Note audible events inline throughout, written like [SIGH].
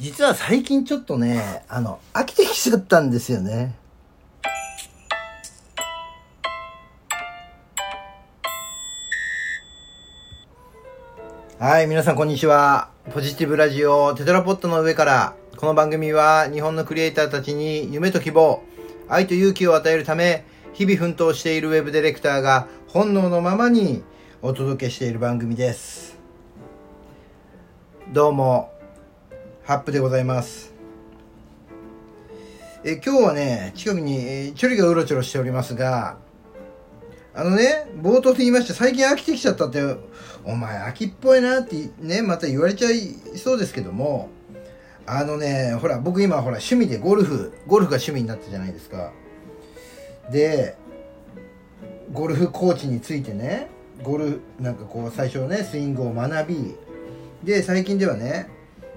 実は最近ちょっとね、あの、飽きてきちゃったんですよね。はい、皆さんこんにちは。ポジティブラジオテトラポットの上から、この番組は日本のクリエイターたちに夢と希望、愛と勇気を与えるため、日々奮闘しているウェブディレクターが本能のままにお届けしている番組です。どうも、ハップでございます。え今日はね、近くに、えーチョリがうろちょろしておりますが、あのね、冒頭で言いました、最近飽きてきちゃったって、お前飽きっぽいなってね、また言われちゃいそうですけども、あのね、ほら、僕今ほら趣味でゴルフ、ゴルフが趣味になったじゃないですか。で、ゴルフコーチについてね、ゴルフ、なんかこう最初ね、スイングを学び、で、最近ではね、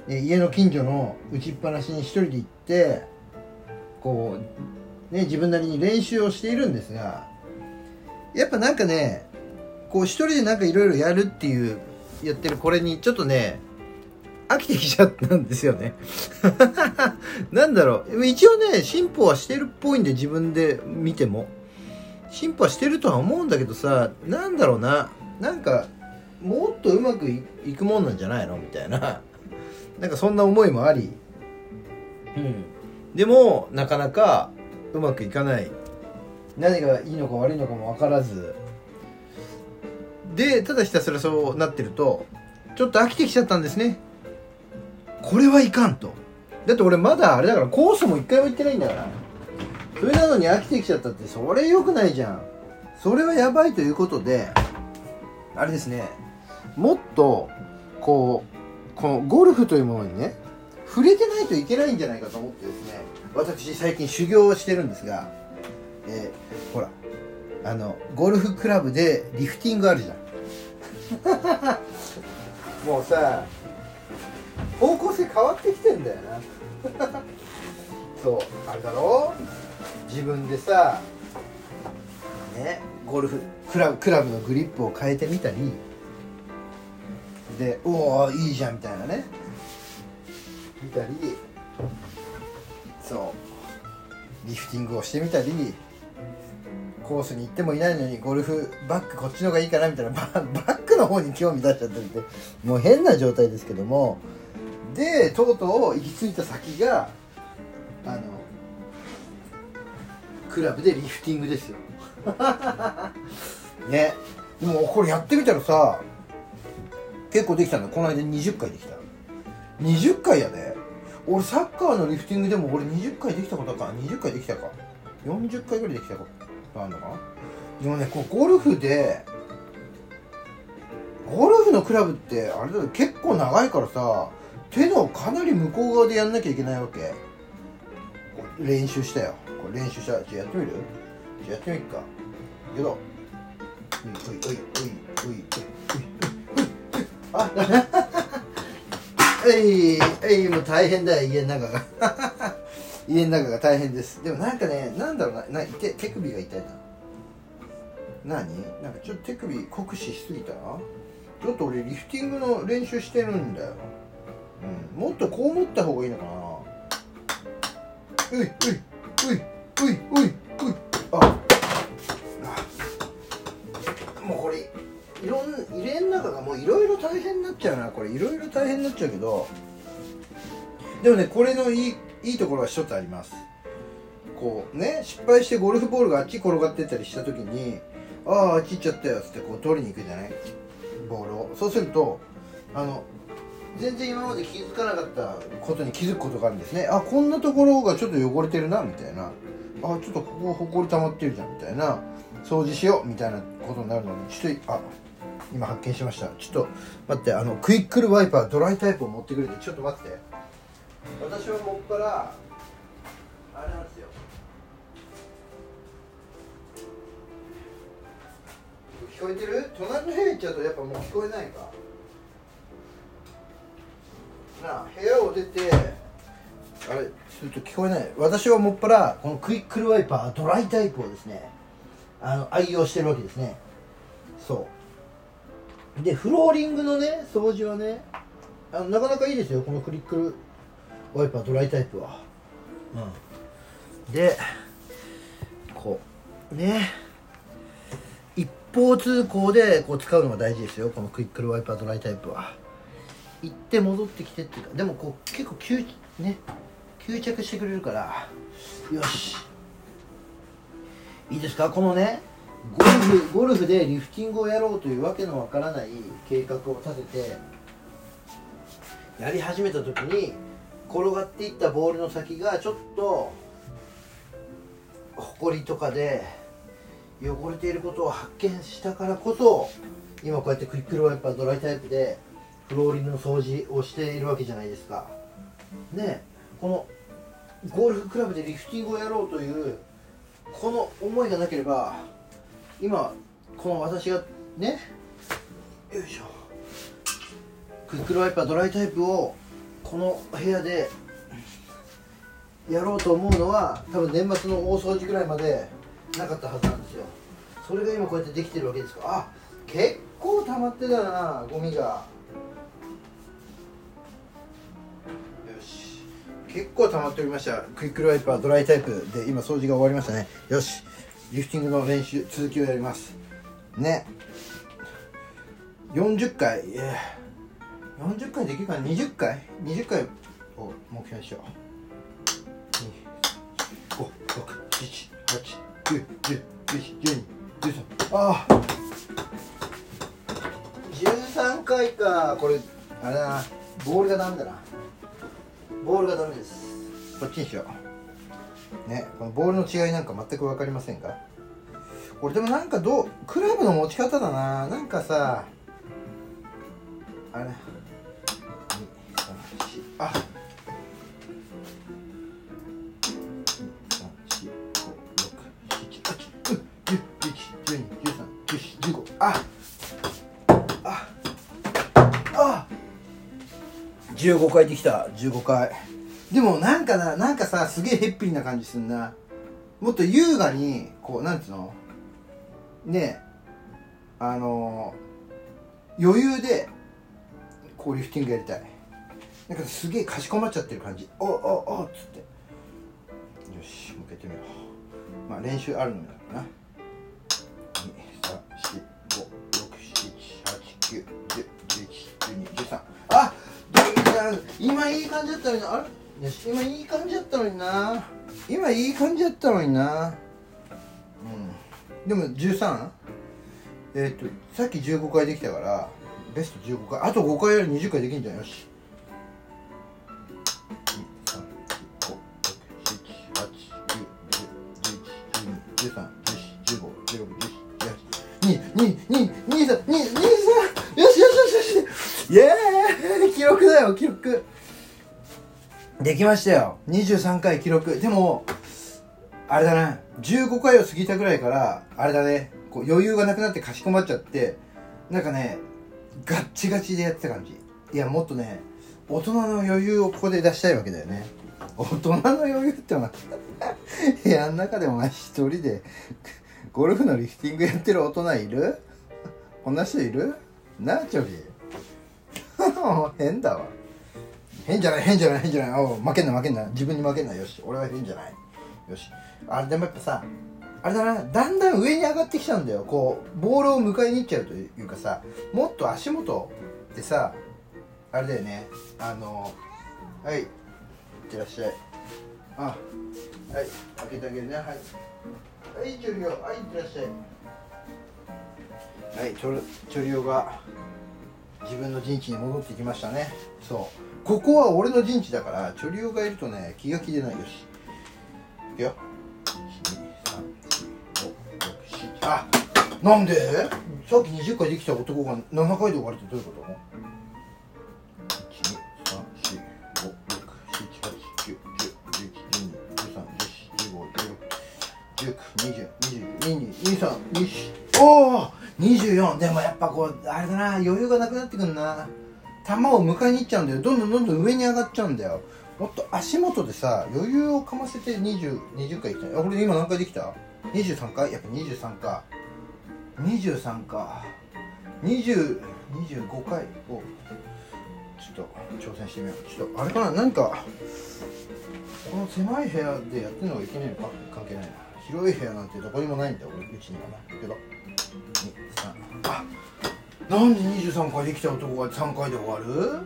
家の近所の打ちっぱなしに一人で行って、こう、ね、自分なりに練習をしているんですが、やっぱなんかね、こう一人でなんかいろいろやるっていう、やってるこれにちょっとね、飽きてきちゃったんですよね。[LAUGHS] なんだろう。一応ね、進歩はしてるっぽいんで自分で見ても。進歩はしてるとは思うんだけどさ、なんだろうな。なんか、もっとうまくいいくもんなんじゃないの？みたいな。なんかそんな思いもあり。うん。でも、なかなかうまくいかない。何がいいのか悪いのかも分からず。で、ただひたすらそうなってると、ちょっと飽きてきちゃったんですね。これはいかんと。だって俺まだあれだからコースも一回も行ってないんだから。それなのに飽きてきちゃったって、それ良くないじゃん。それはやばいということで、あれですね、もっと、こう、このゴルフというものにね、触れてないといけないんじゃないかと思ってですね、私最近修行をしてるんですが、えーほら、あの、ゴルフクラブでリフティングあるじゃん。[LAUGHS] もうさ、方向性変わってきてんだよな。[LAUGHS] そう、あれだろ？自分でさ、ね、ゴルフクラブクラブのグリップを変えてみたり、で、おおいいじゃんみたいなね。見たり、そう、リフティングをしてみたり、コースに行ってもいないのにゴルフバックこっちの方がいいかなみたいな [LAUGHS] バックの方に興味出しちゃってるってもう変な状態ですけども。でとうとう行き着いた先があのクラブでリフティングですよ。[LAUGHS] ね。でもこれやってみたらさ結構できたの。この間20回できた。20回やで。俺サッカーのリフティングでも俺20回できたことか。20回できたか。40回ぐらいできたこと。あるのかな。でもねこうゴルフでゴルフのクラブってあれだよ。結構長いからさ手のかなり向こう側でやんなきゃいけないわけ。練習したよ。これ練習した。じゃあやってみる？じゃあやってみるか。けどういおいおいおいおいおいおい。あえいえいもう大変だよ家の中が。[LAUGHS] 家の中が大変です。でもなんかねなんだろうなな手手首が痛いな。何？なんかちょっと手首酷使しすぎた？なちょっと俺リフティングの練習してるんだよ、うん、もっとこう持った方がいいのかな。ういういういういういうい。あ。あ。もうこれ。いろん入れん中がもういろいろ大変になっちゃうな。これいろいろ大変になっちゃうけど。でもねこれのいいいいところが一つあります。こうね失敗してゴルフボールがあっち転がってったりした時にあああっち行っちゃったよっつってこう取りに行くじゃない？ボールを。そうするとあの全然今まで気づかなかったことに気づくことがあるんですね。あこんなところがちょっと汚れてるなみたいな。あちょっとここほこり溜まってるじゃんみたいな。掃除しようみたいなことになるのにちょっとあ今発見しました。ちょっと待ってあのクイックルワイパードライタイプを持ってくれてちょっと待って。私はもっからあれなんですよ。聞こえてる？隣の部屋行っちゃうとやっぱもう聞こえないか。なあ部屋を出てあれすると聞こえない。私はもっぱらこのクイックルワイパードライタイプをですねあの愛用してるわけですね。そう。でフローリングのね掃除はねあのなかなかいいですよ。このクリックルワイパードライタイプは。うん。でこうね。一方通行でこう使うのが大事ですよ。このクイックルワイパードライタイプは。行って戻ってきてっていうか。でもこう結構吸ね。吸着してくれるから。よし。いいですか？このねゴルフゴルフでリフティングをやろうというわけのわからない計画を立ててやり始めた時に転がっていったボールの先がちょっとほこりとかで汚れていることを発見したからこそ今こうやってクイックルワイパードライタイプでフローリングの掃除をしているわけじゃないですか。ねこのゴルフクラブでリフティングをやろうというこの思いがなければ今この私がねよいしょ。クイックルワイパードライタイプをこの部屋でやろうと思うのは多分年末の大掃除ぐらいまでなかったはずなんですよ。それが今こうやってできてるわけですか。らあ結構溜まってたなゴミが。よし。結構溜まっておりました。クイックルワイパードライタイプで今掃除が終わりましたね。よし。リフティングの練習続きをやります。ね。40回、えー、40回できるかな？20回？20回を目標にしよう。5 6 7 8 9 10 11 12 13ああ13回か。これあれだな。ボールがダメだな。ボールがダメです。こっちにしよう。ねこのボールの違いなんか全く分かりませんかこれでもなんかどうクラブの持ち方だな。なんかさあれ。2 3 4あ。あ。あ。あ15回できた。15回でもなんかななんかさすげえへっぴりな感じすんな。もっと優雅にこうなんつうの？ねあの余裕でこうリフティングやりたい。なんかすげえかしこまっちゃってる感じ。おおおっつって。よし向けてみよう。まあ練習あるのだからな。234567891011213あっ今いい感じだったのにあれ？今いい感じだったのにな。今いい感じだったのにな。うん。でも 13? えっ、とさっき15回できたからベスト15回。あと5回やる20回できんじゃん。よし。223212223よしよしよしよしイエーイ記録だよ記録できましたよ。23回記録。でもあれだな。15回を過ぎたぐらいからあれだね。こう余裕がなくなってかしこまっちゃってなんかねガッチガチでやってた感じ。いやもっとね大人の余裕をここで出したいわけだよね。大人の余裕ってお前部屋の [LAUGHS] 中でお前一人でゴルフのリフティングやってる大人いる？こんな人いる？なあチョリ [LAUGHS] 変だわ。変じゃない変じゃない変じゃない。お負けんな負けんな。自分に負けんな。よし俺は変じゃない。よし。あれでもやっぱさあれだな。だんだん上に上がってきちゃうんだよ。こうボールを迎えに行っちゃうというかさもっと足元でさあれだよね。あのはい。いってらっしゃい。あはい。開けてあげるね。はい。はいチョリオはいいってらっしゃい。はいチョチョリオが自分の陣地に戻ってきましたね。そう。ここは俺の陣地だからチョリオがいるとね気が気でないよし。いくよ。あなんで？さっき20回できた男が7回で終わるってどういうこと？おお24でもやっぱこうあれだな余裕がなくなってくんな球を迎えに行っちゃうんだよ。どんどんどんどん上に上がっちゃうんだよ。もっと足元でさ余裕をかませて 20, 20回いきたいあこれ今何回できた ?23 回？やっぱ23か。23か。2025回を。ちょっと挑戦してみよう。ちょっとあれかな？何かこの狭い部屋でやってるのがいけないのか？関係ないな。広い部屋なんてどこにもないんだ俺うちには。なけど23あなんで23回できた男が3回で終わる？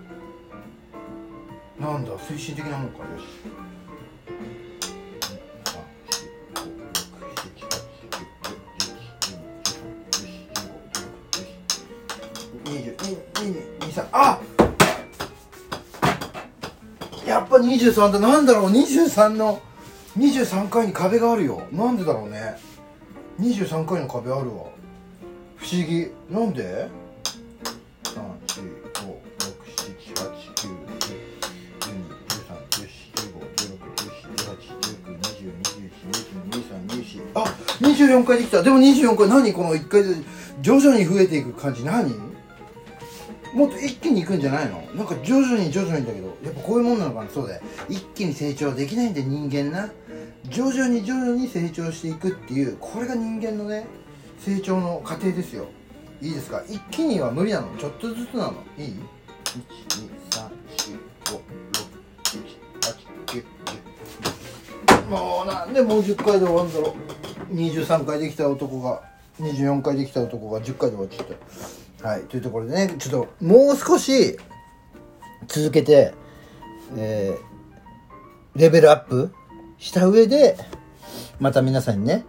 なんだ精神的なもんかよしあやっぱ23だ。なんだろう？23の23回に壁があるよ。なんでだろうね。23回の壁あるわ。不思議。なんで？24回できた。でも24回何？この1回で徐々に増えていく感じ。何？もっと一気にいくんじゃないの？なんか徐々に徐々にだけど。やっぱこういうもんなのかな？そうだよ。一気に成長できないんで人間な。徐々に徐々に成長していくっていう。これが人間のね成長の過程ですよ。いいですか？一気には無理なの。ちょっとずつなの。いい ?12345678910 もうなんでもう10回で終わるんだろう。23回できた男が24回できた男が10回で終わっちゃったはいというところでねちょっともう少し続けて、えー、レベルアップした上でまた皆さんにね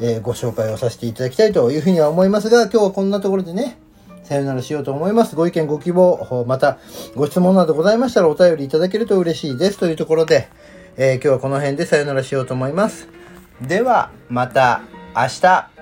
えー、ご紹介をさせていただきたいというふうには思いますが、今日はこんなところでね、さよならしようと思います。ご意見、ご希望、またご質問などございましたらお便りいただけると嬉しいです。というところで、えー、今日はこの辺でさよならしようと思います。では、また明日。